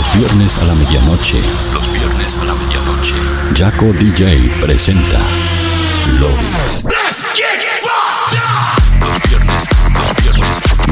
Los viernes a la medianoche. Los viernes a la medianoche. Jaco DJ presenta Lobix. Los viernes, los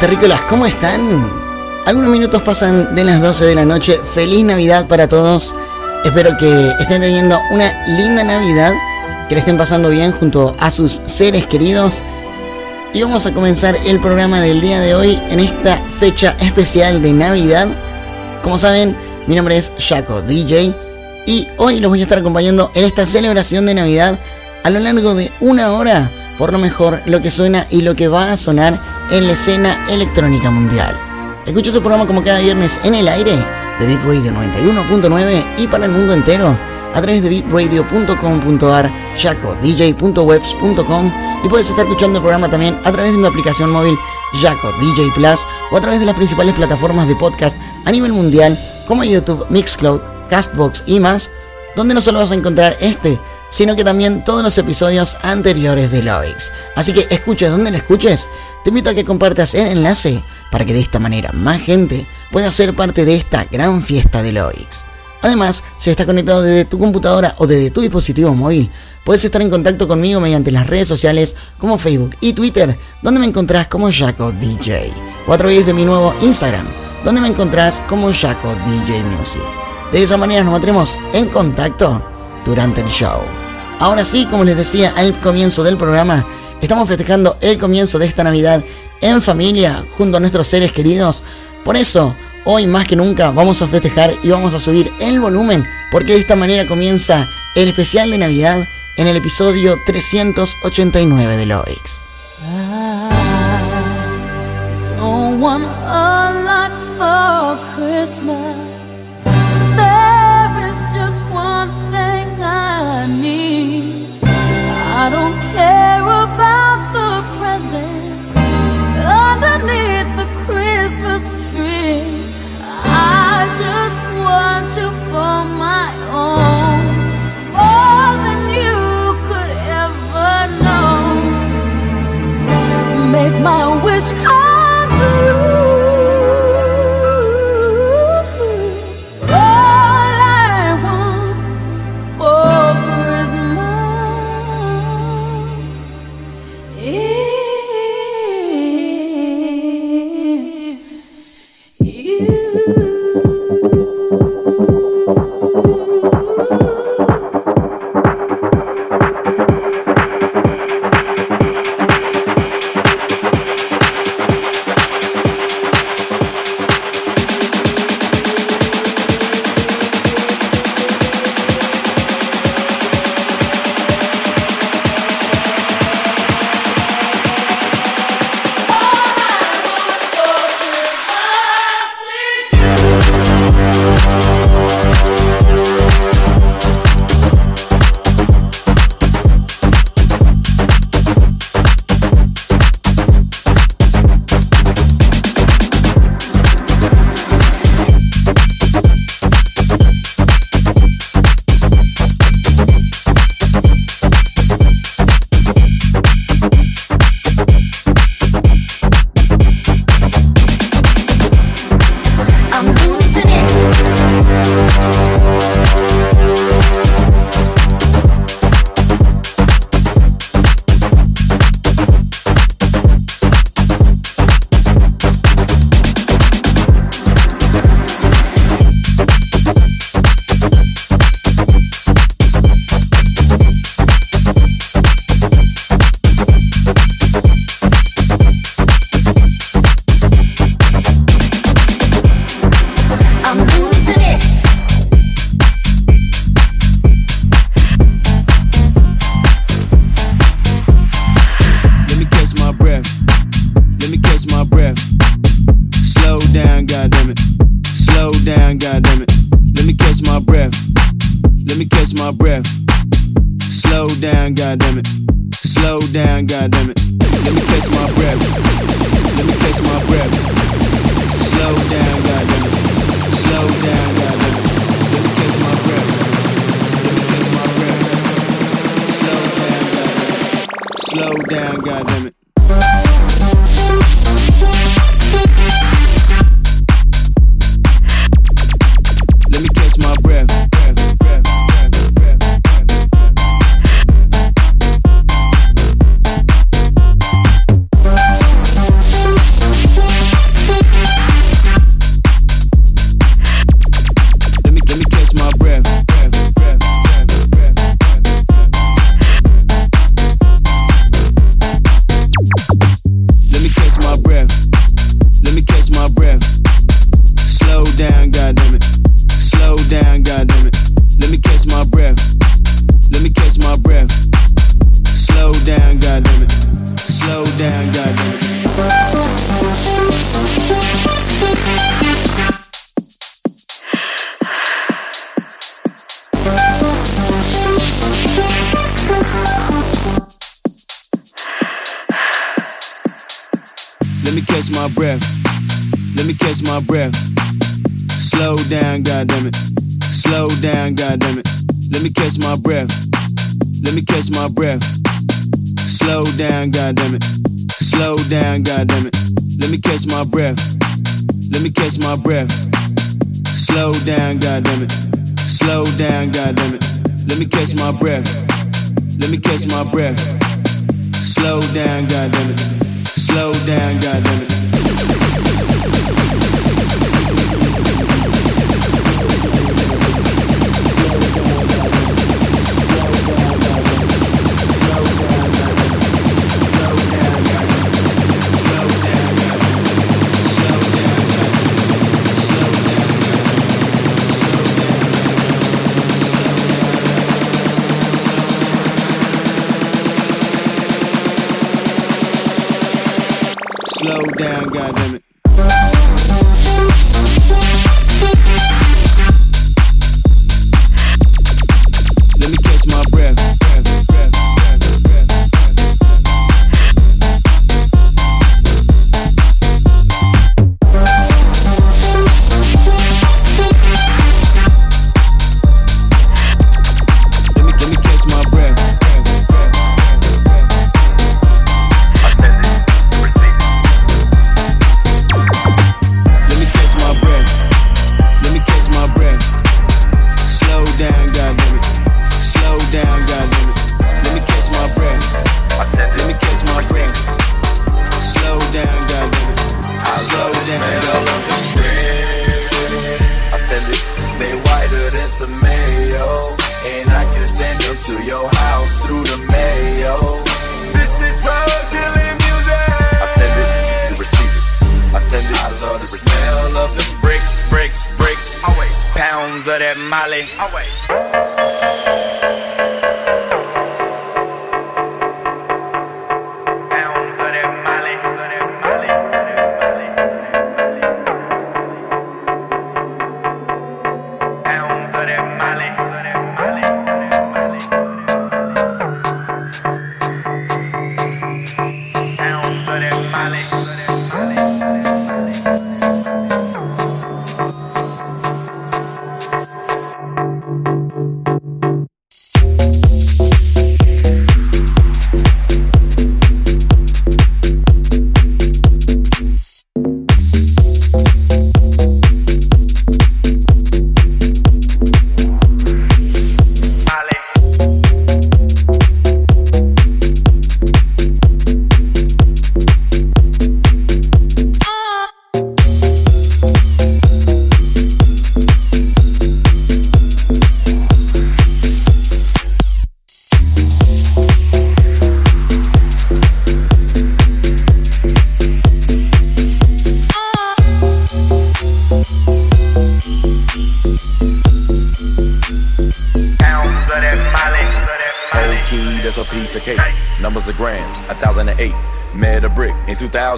terrícolas, ¿cómo están? Algunos minutos pasan de las 12 de la noche. Feliz Navidad para todos. Espero que estén teniendo una linda Navidad, que le estén pasando bien junto a sus seres queridos. Y vamos a comenzar el programa del día de hoy en esta fecha especial de Navidad. Como saben, mi nombre es Jaco DJ y hoy los voy a estar acompañando en esta celebración de Navidad a lo largo de una hora, por lo mejor lo que suena y lo que va a sonar en la escena electrónica mundial. Escucho su programa como cada viernes en el aire de Beat Radio 91.9 y para el mundo entero a través de beatradio.com.ar, jacodj.webs.com y puedes estar escuchando el programa también a través de mi aplicación móvil Jaco DJ Plus o a través de las principales plataformas de podcast a nivel mundial como YouTube, Mixcloud, Castbox y más, donde no solo vas a encontrar este, sino que también todos los episodios anteriores de Loix. Así que escuches donde lo escuches, te invito a que compartas el enlace para que de esta manera más gente pueda ser parte de esta gran fiesta de Loix. Además, si estás conectado desde tu computadora o desde tu dispositivo móvil, puedes estar en contacto conmigo mediante las redes sociales como Facebook y Twitter, donde me encontrás como Jaco DJ, o a través de mi nuevo Instagram, donde me encontrás como Jaco DJ Music. De esa manera nos mantendremos en contacto durante el show. Ahora sí, como les decía al comienzo del programa, estamos festejando el comienzo de esta Navidad en familia, junto a nuestros seres queridos. Por eso, hoy más que nunca vamos a festejar y vamos a subir el volumen, porque de esta manera comienza el especial de Navidad en el episodio 389 de Loix. Wish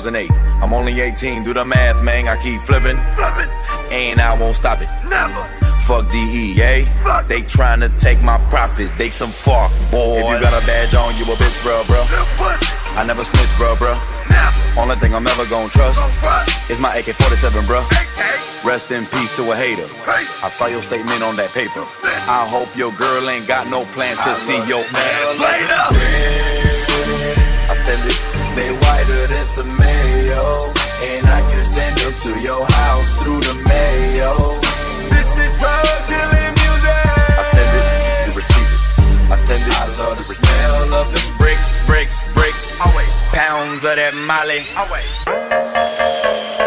2008. I'm only 18, do the math, man. I keep flipping, and I won't stop it. Never. Fuck DEA. They tryna take my profit. They some fuck boys. If you got a badge on, you a bitch, bro, bro. I never snitch, bro, bro. Only thing I'm ever gonna trust is my AK-47, bro. Rest in peace to a hater. I saw your statement on that paper. I hope your girl ain't got no plans to see your ass later. Offended, than some mayo. And I can send them to your house through the mayo. This is drug dealing music. Offended, you receive it. Offended, I love the smell of the bricks, bricks, bricks. Pounds of that molly. Pounds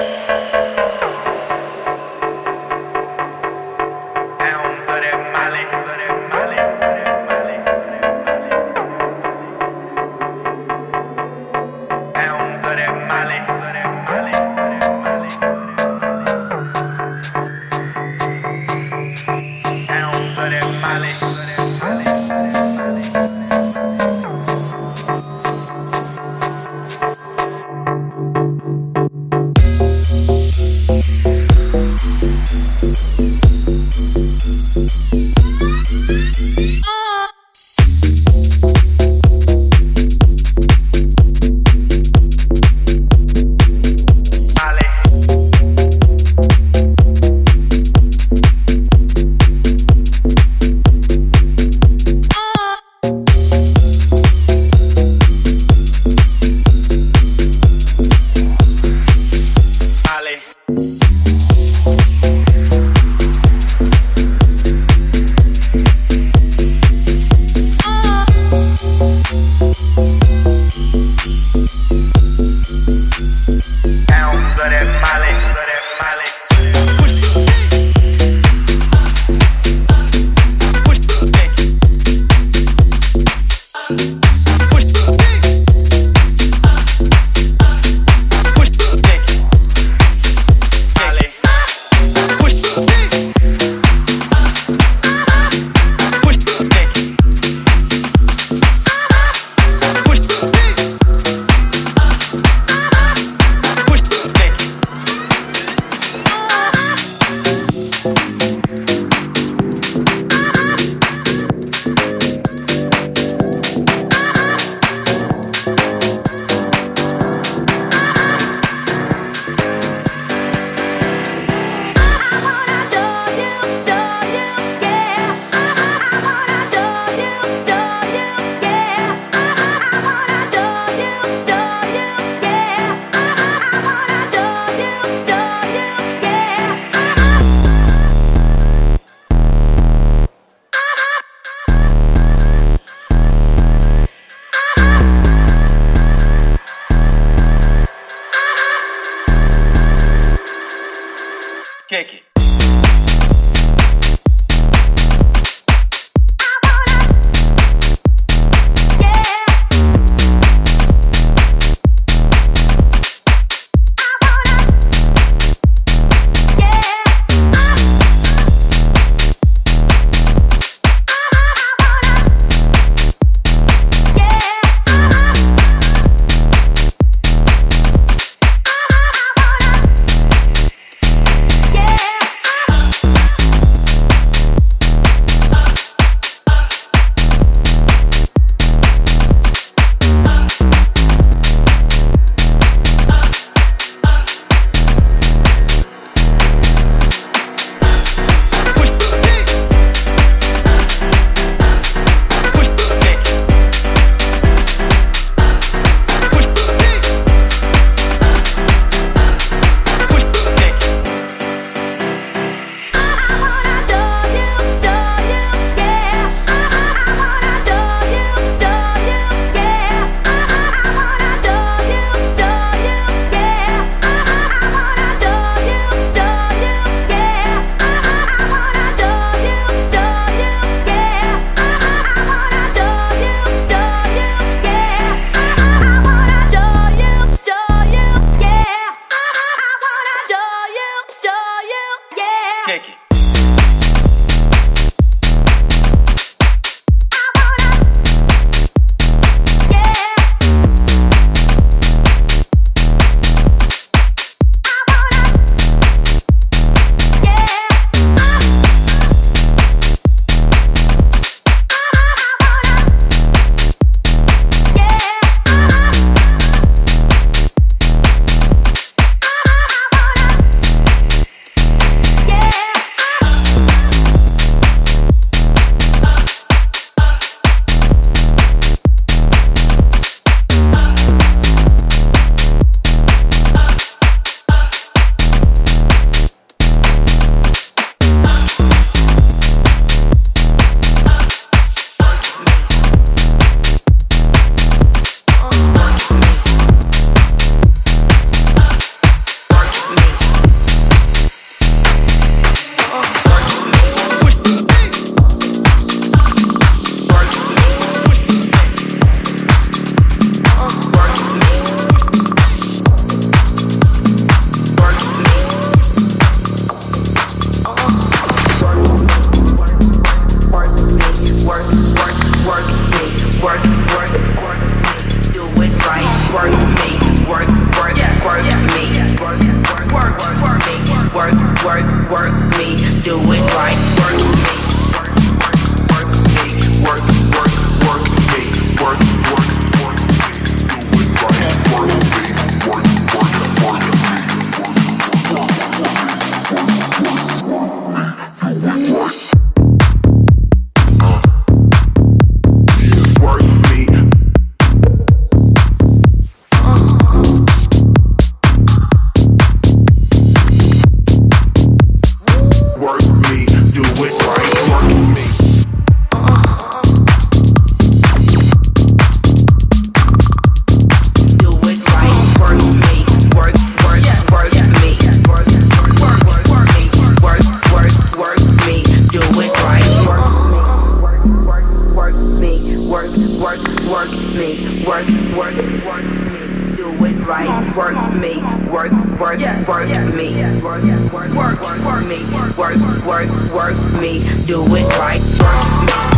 do it right. Work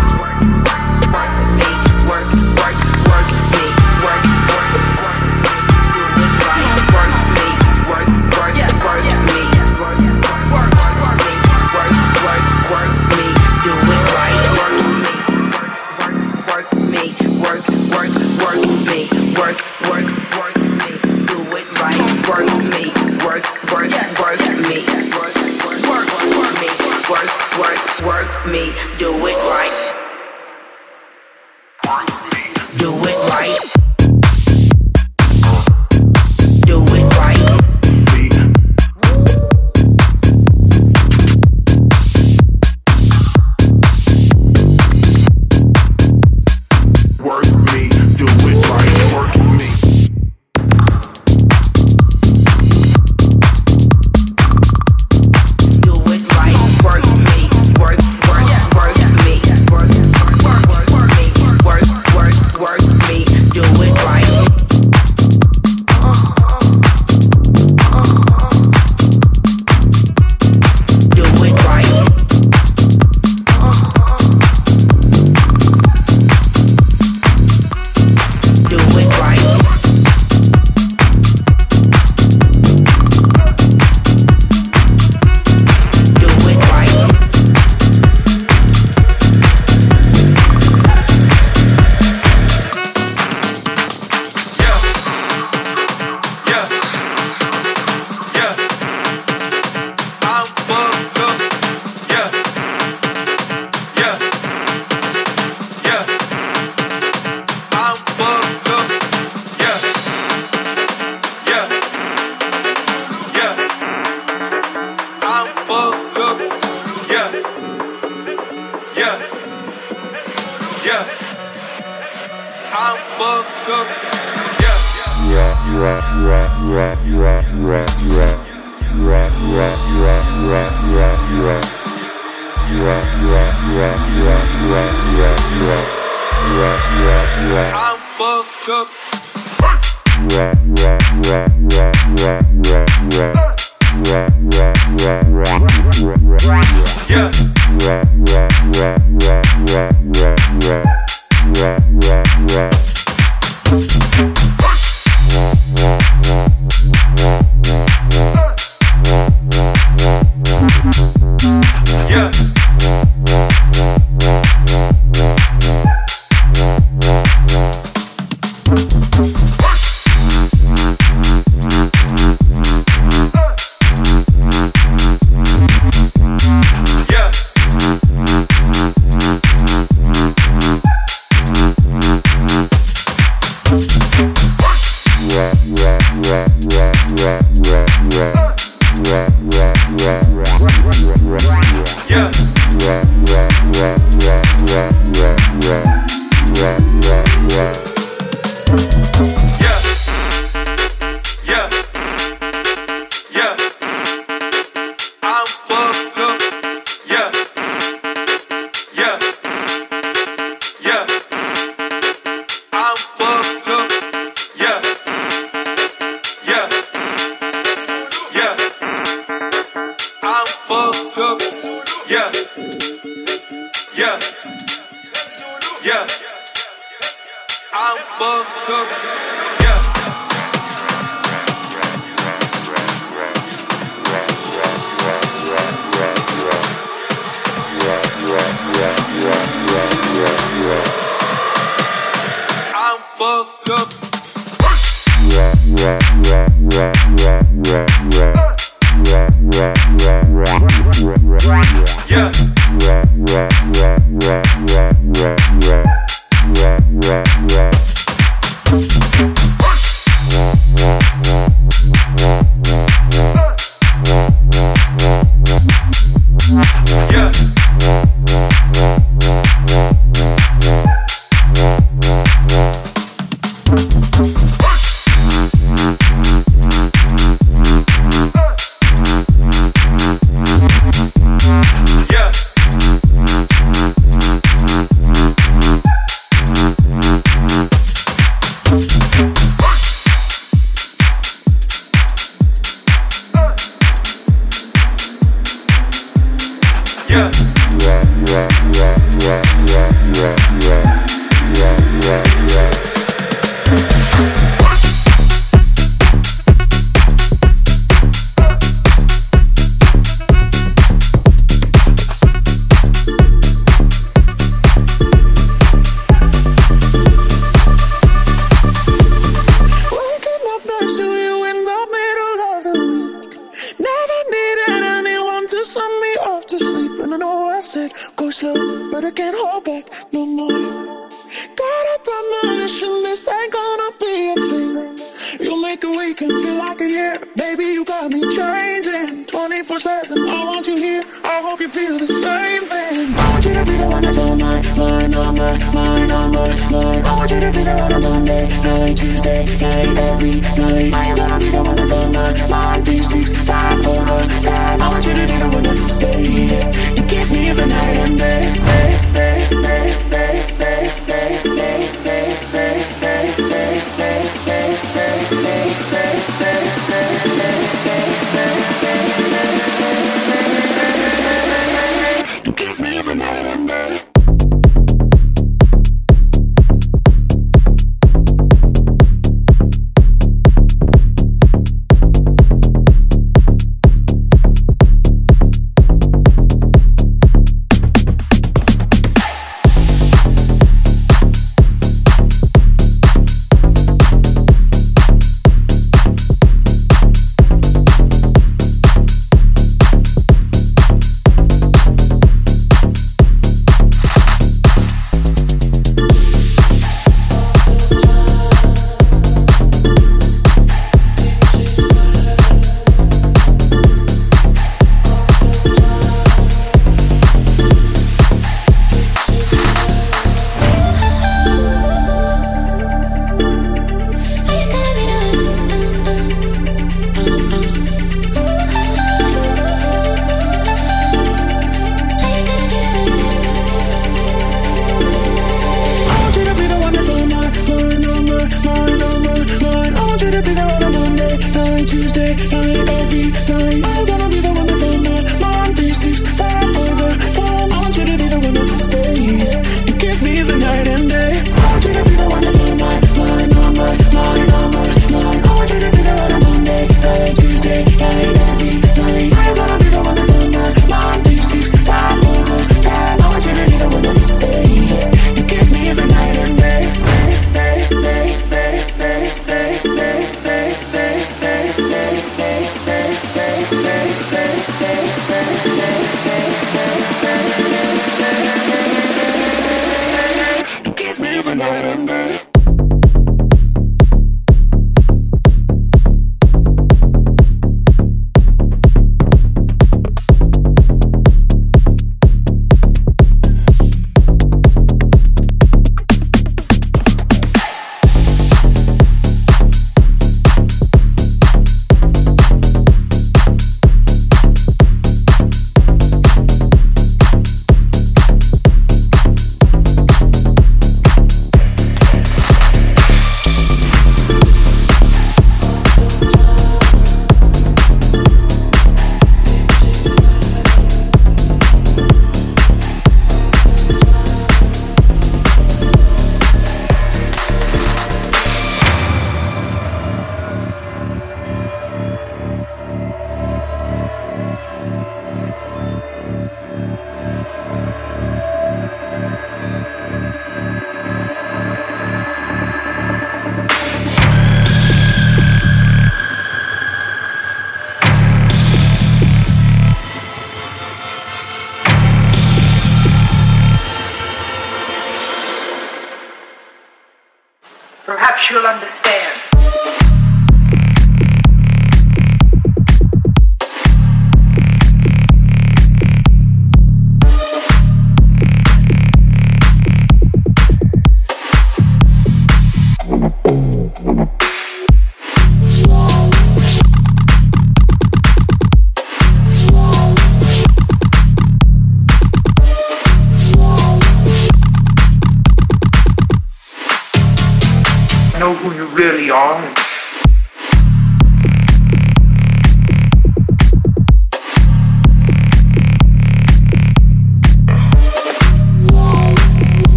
Yeah. I'm fucked up. Yeah. I'm fucked up. look, look.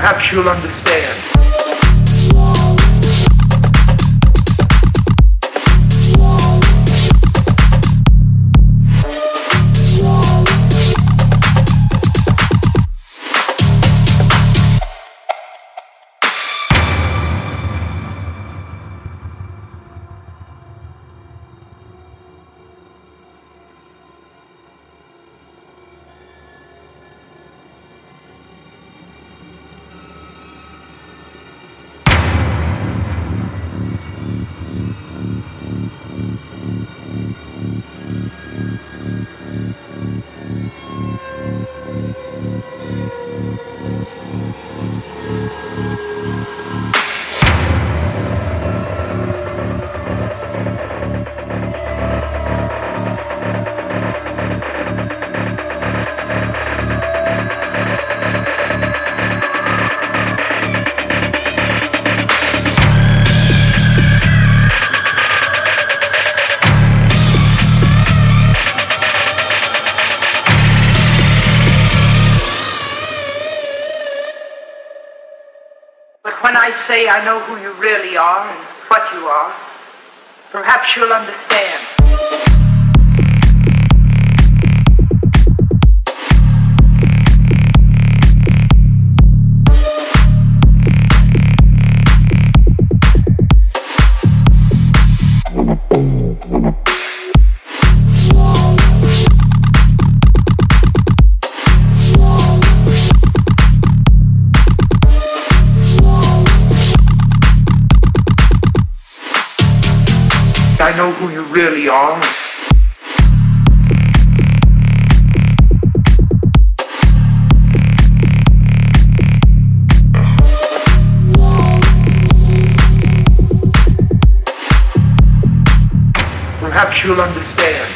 Perhaps you'll understand. Really are. Perhaps you'll understand.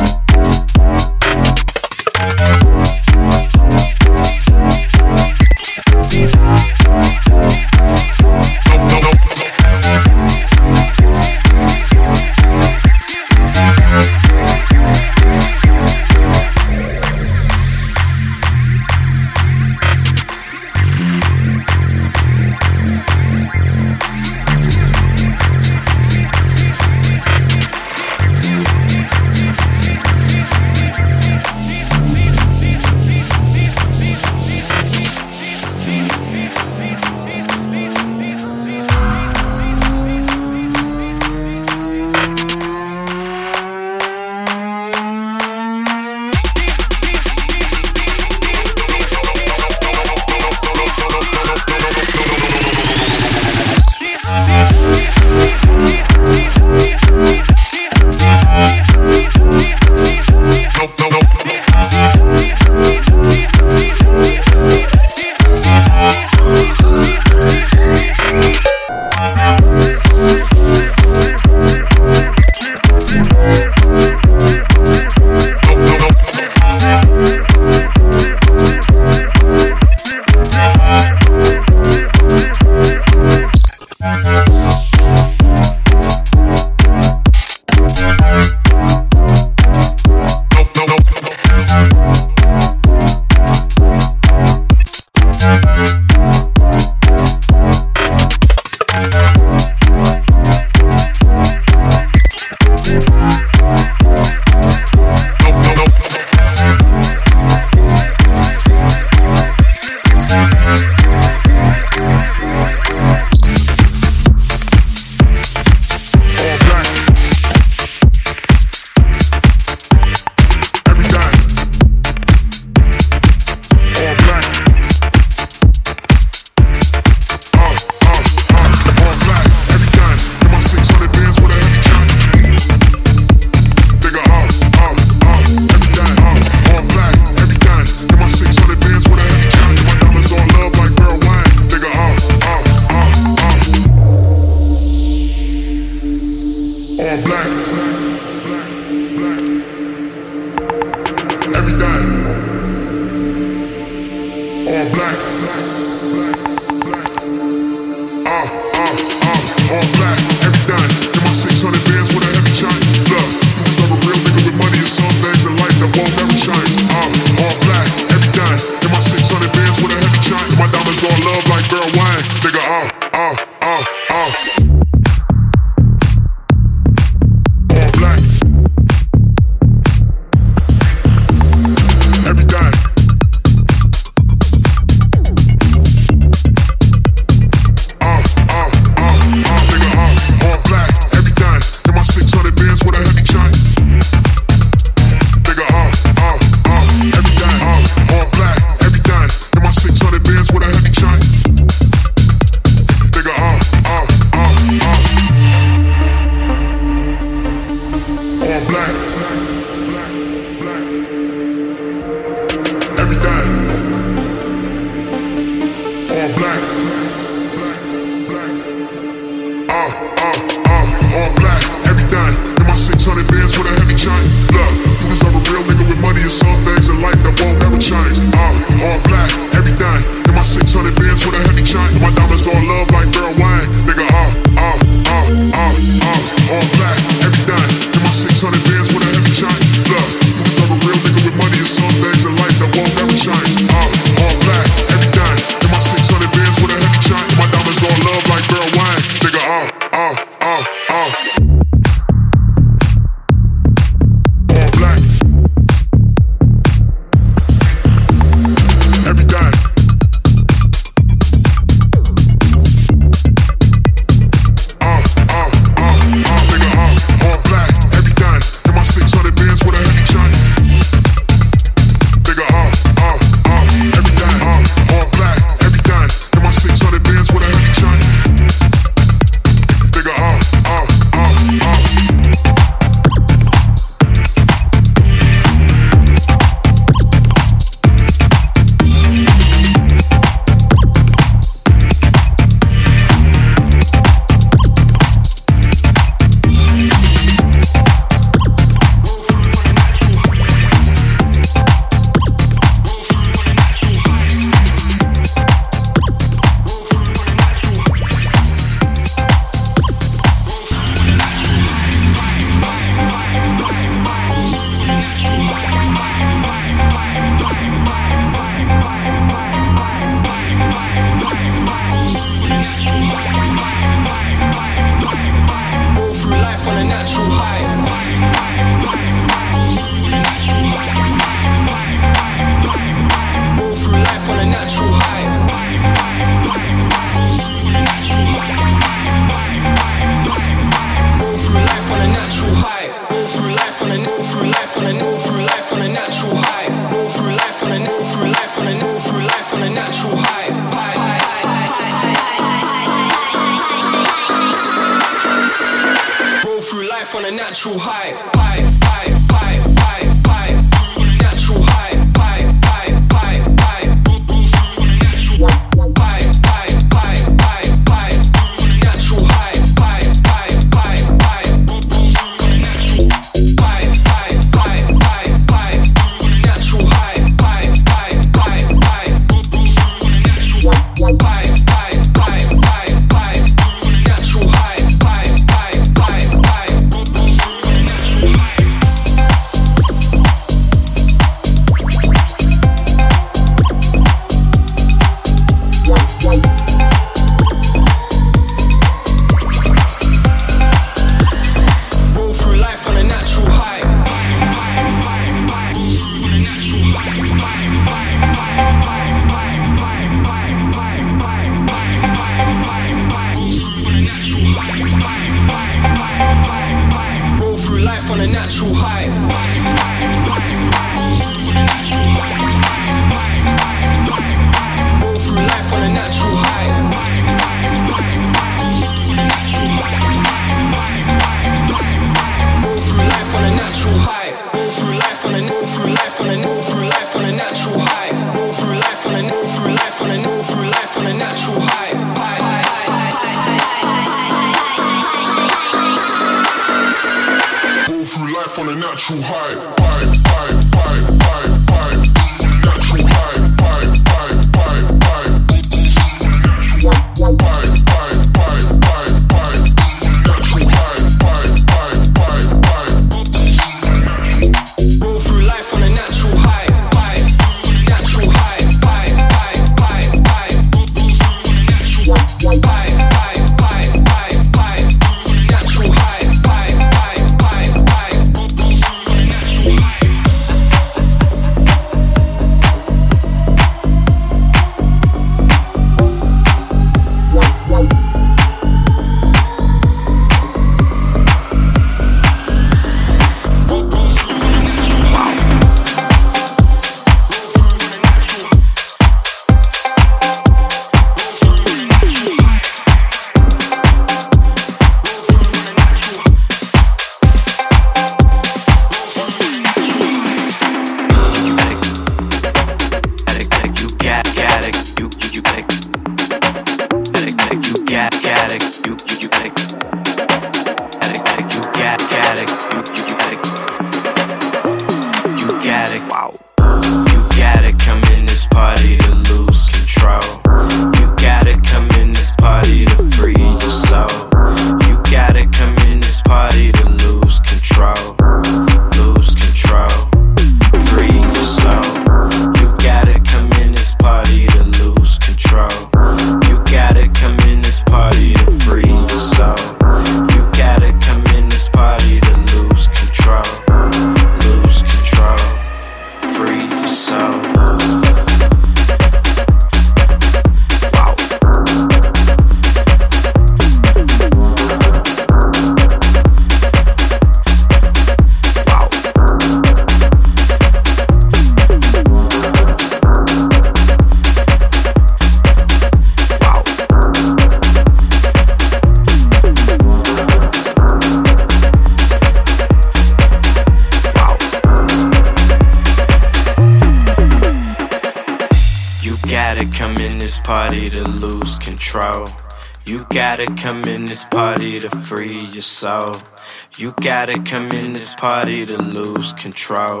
Party to lose control.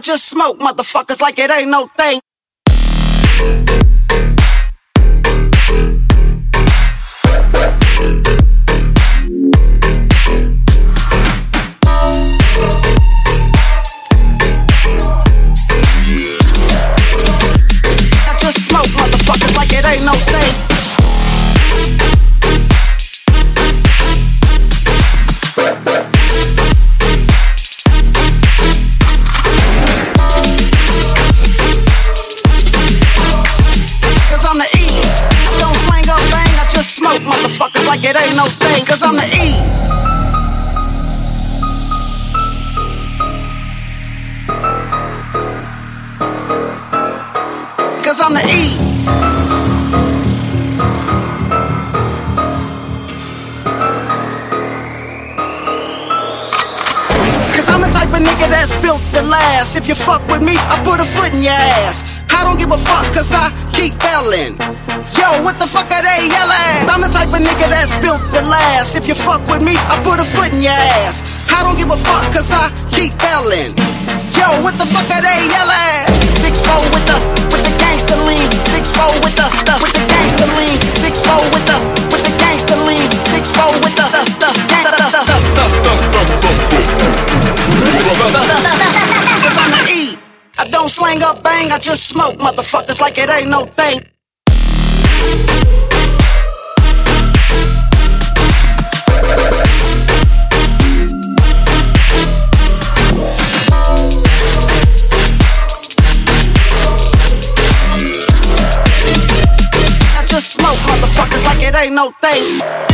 Just smoke motherfuckers like it ain't no thing. It ain't no thing. Cause I'm the E. Cause I'm the E. Cause I'm the type of nigga that's built to last. If you fuck with me, I put a foot in your ass. I don't give a fuck cause I keep belling. Yo, what the fuck are they yelling? I'm the type of nigga that's built to last. If you fuck with me, I put a foot in your ass. I don't give a fuck cause I keep belling. Yo, what the fuck are they yelling? Six four with the with the gangster lean. Six four with the, the with the gangster lean. Six four with the with the gangster lean. Six four with the the the gang- the the the Cause I'm the E. I don't slang up bang, I just smoke motherfuckers like it ain't no thing. I just smoke motherfuckers like it ain't no thing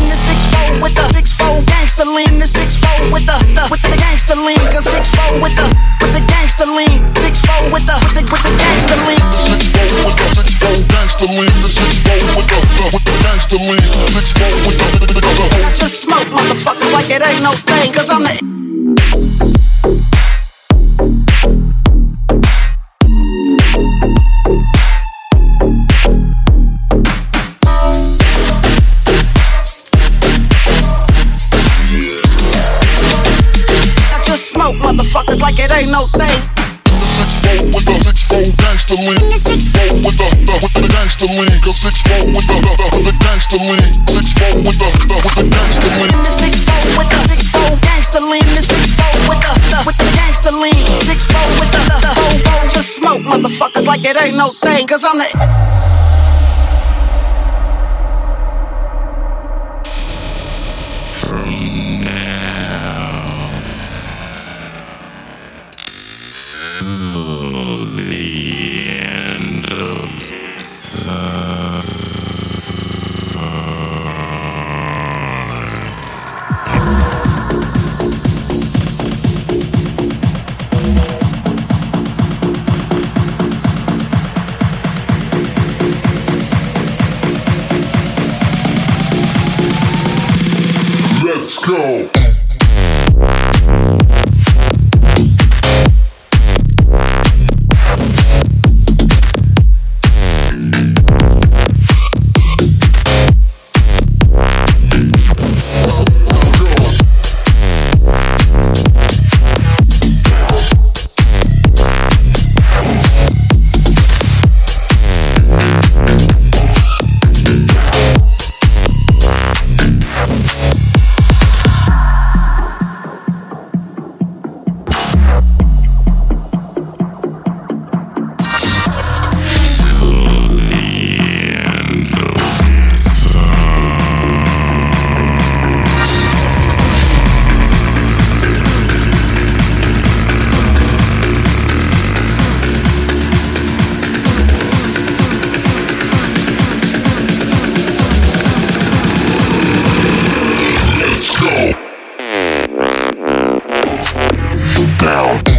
with the six four gangster lean. The six four with the, the with the gangster lean. Cause six four with the with the gangster lean. Six four with the with the, with the gangster lean. Six four with the six four gangster lean. The six four with the, the with the gangster lean. Six four with the, the, the, the, the. I just smoke motherfuckers like it ain't no thing. Cause I'm the Just smoke motherfuckers like it ain't no thing. Six four with the six four gangster lean. Six four with the, the with the gangster lean. Go six four with the the, the, the gangster lean. Six four with the, the with the gangster lean. In the six four with the six four gangster lean. The six four with the, the with the gangster lean. Six four with the the, the whole just smoke motherfuckers like it ain't no thing. Cause I'm the. the Down.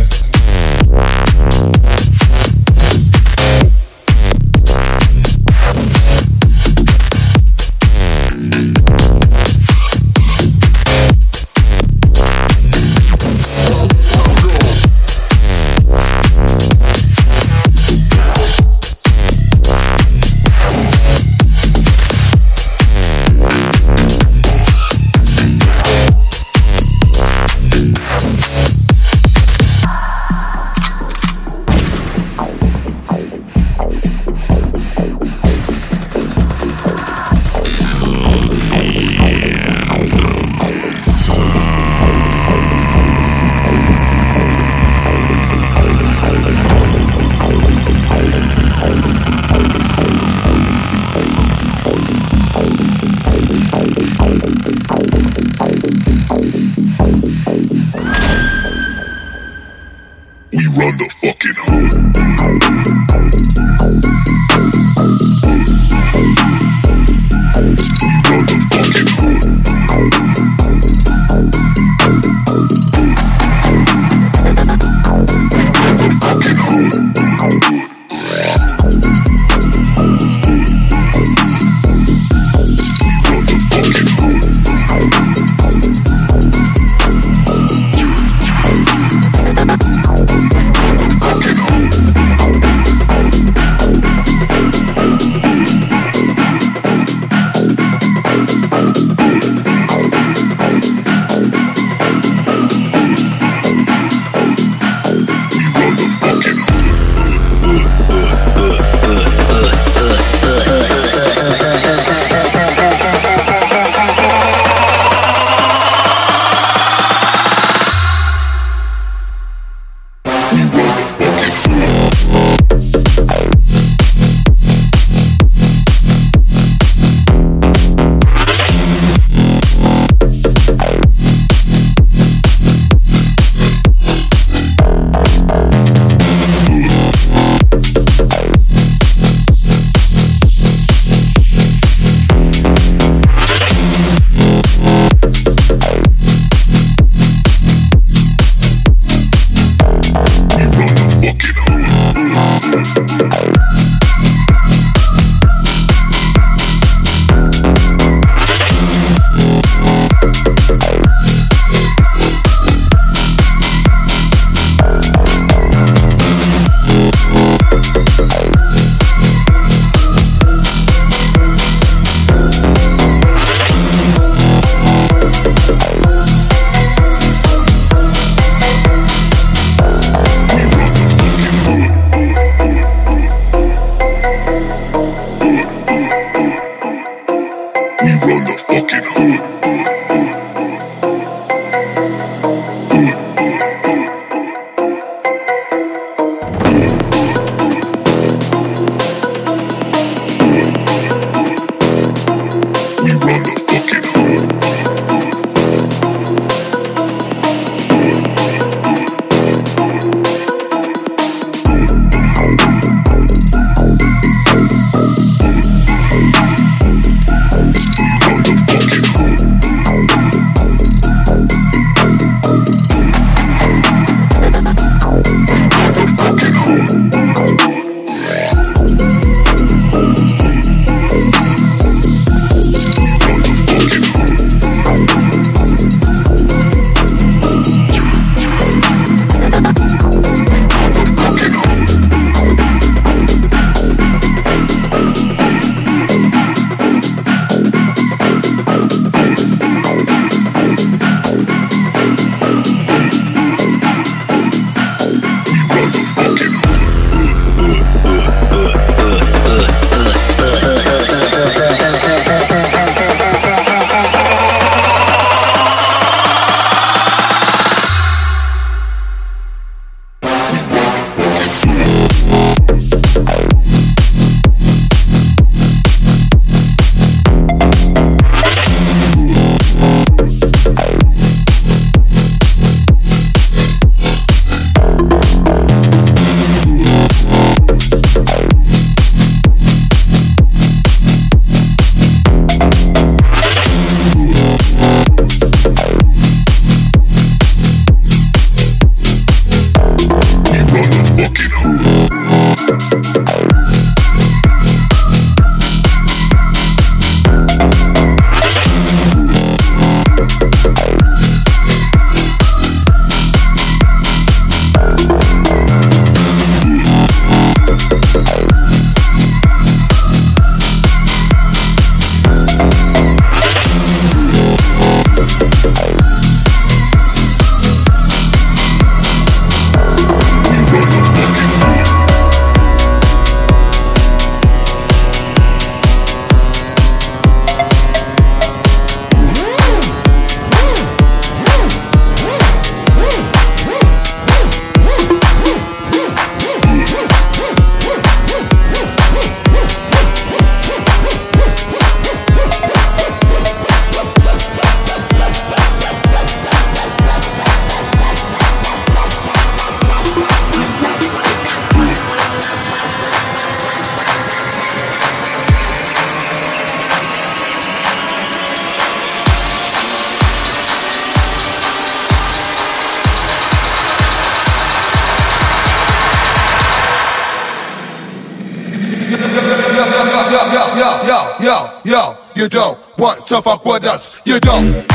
You don't want to fuck with us. You don't.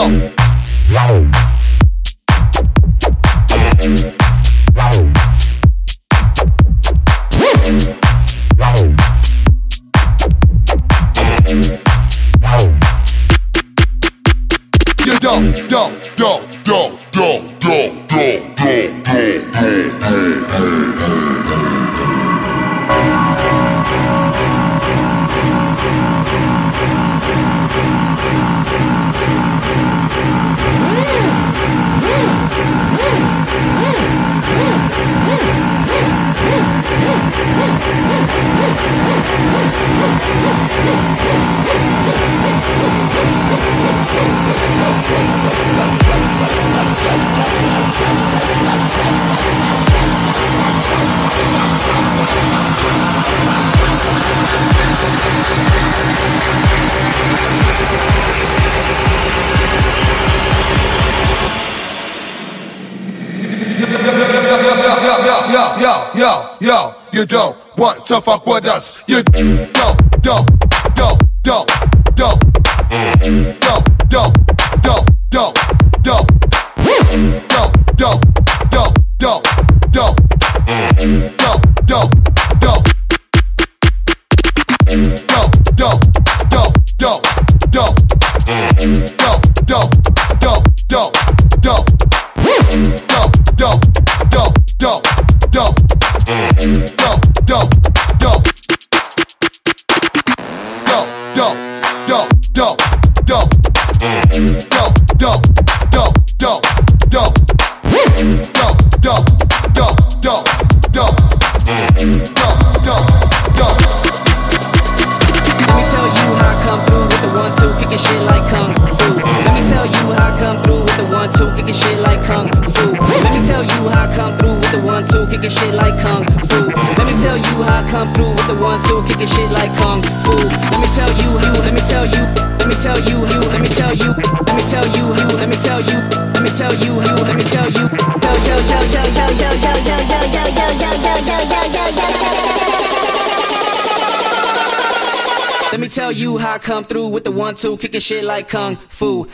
Don't. You don't, don't, don't, don't, don't, don't, don't, don't, don't, yo, yo, yo, you don't want to fuck with us. You don't, don't go, go, go, go, go. How I come through with the one two, kicking shit like kung fu. Let me tell you, you, let me tell you, let me tell you, you, let me tell you, let me tell you, you, let me tell you, let me tell you, you, let me tell you, yo yo yo yo yo yo yo yo yo yo yo yo yo yo yo yo Let me tell you how I come through with the one two, kicking shit like kung fu.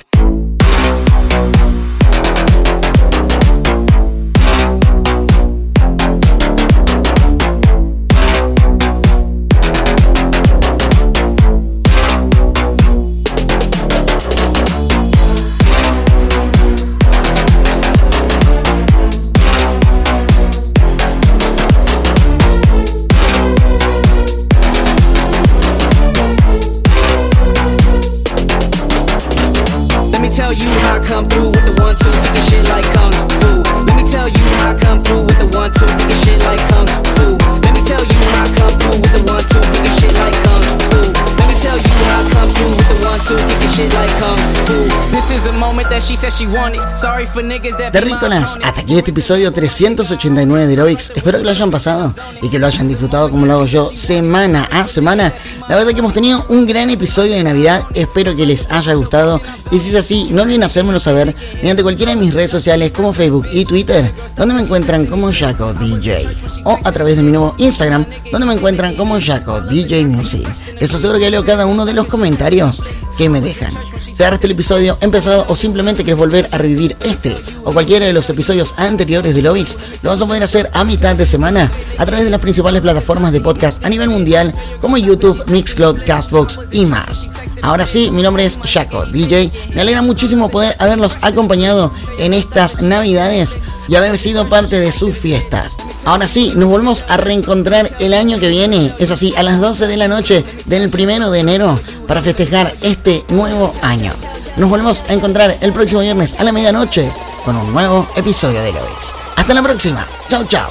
Tell you how I come through with the one two, kicking shit like kung fu. Let me tell you how I come through with the one two, kicking shit like kung fu. Let me tell you how I come through with the one two, kicking shit like kung fu. Let me tell you how I come through with the one two, kicking shit like kung fu. This is a moment that she said she wanted. Sorry for niggas that. Terrícolas, hasta aquí este episodio 389 de Heroics. Espero que lo hayan pasado y que lo hayan disfrutado como lo hago yo semana a semana. La verdad que hemos tenido un gran episodio de Navidad. Espero que les haya gustado. Y si es así, no olviden hacérmelo saber mediante cualquiera de mis redes sociales como Facebook y Twitter, donde me encuentran como Jaco DJ. O a través de mi nuevo Instagram, donde me encuentran como Jaco DJ Music. Les aseguro que leo cada uno de los comentarios que me dejan. Si agarraste el episodio empezado o simplemente quieres volver a revivir este o cualquiera de los episodios anteriores de Lovix, lo vas a poder hacer a mitad de semana a través de las principales plataformas de podcast a nivel mundial como YouTube, Mixcloud, Castbox y más. Ahora sí, mi nombre es Jaco DJ. Me alegra muchísimo poder haberlos acompañado en estas navidades y haber sido parte de sus fiestas. Ahora sí, nos volvemos a reencontrar el año que viene, es así, a las 12 de la noche del primero de enero para festejar este nuevo año. Nos volvemos a encontrar el próximo viernes a la medianoche con un nuevo episodio de Lovix. Hasta la próxima. Chao, chao.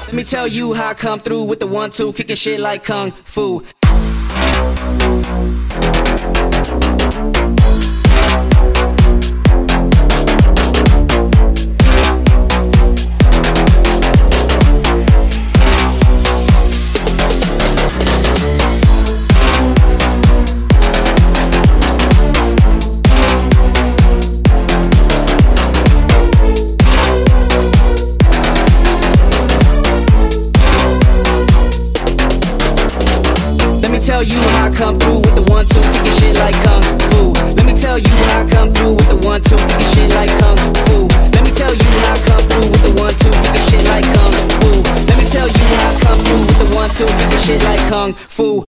Tell you how I come through with the one two, kicking shit like kung fu. Let me tell you how I come through with the one two, kicking shit like kung fu. Let me tell you how I come through with the one two, kicking shit like kung fu. Let me tell you how I come through with the one two, kicking shit like kung fu.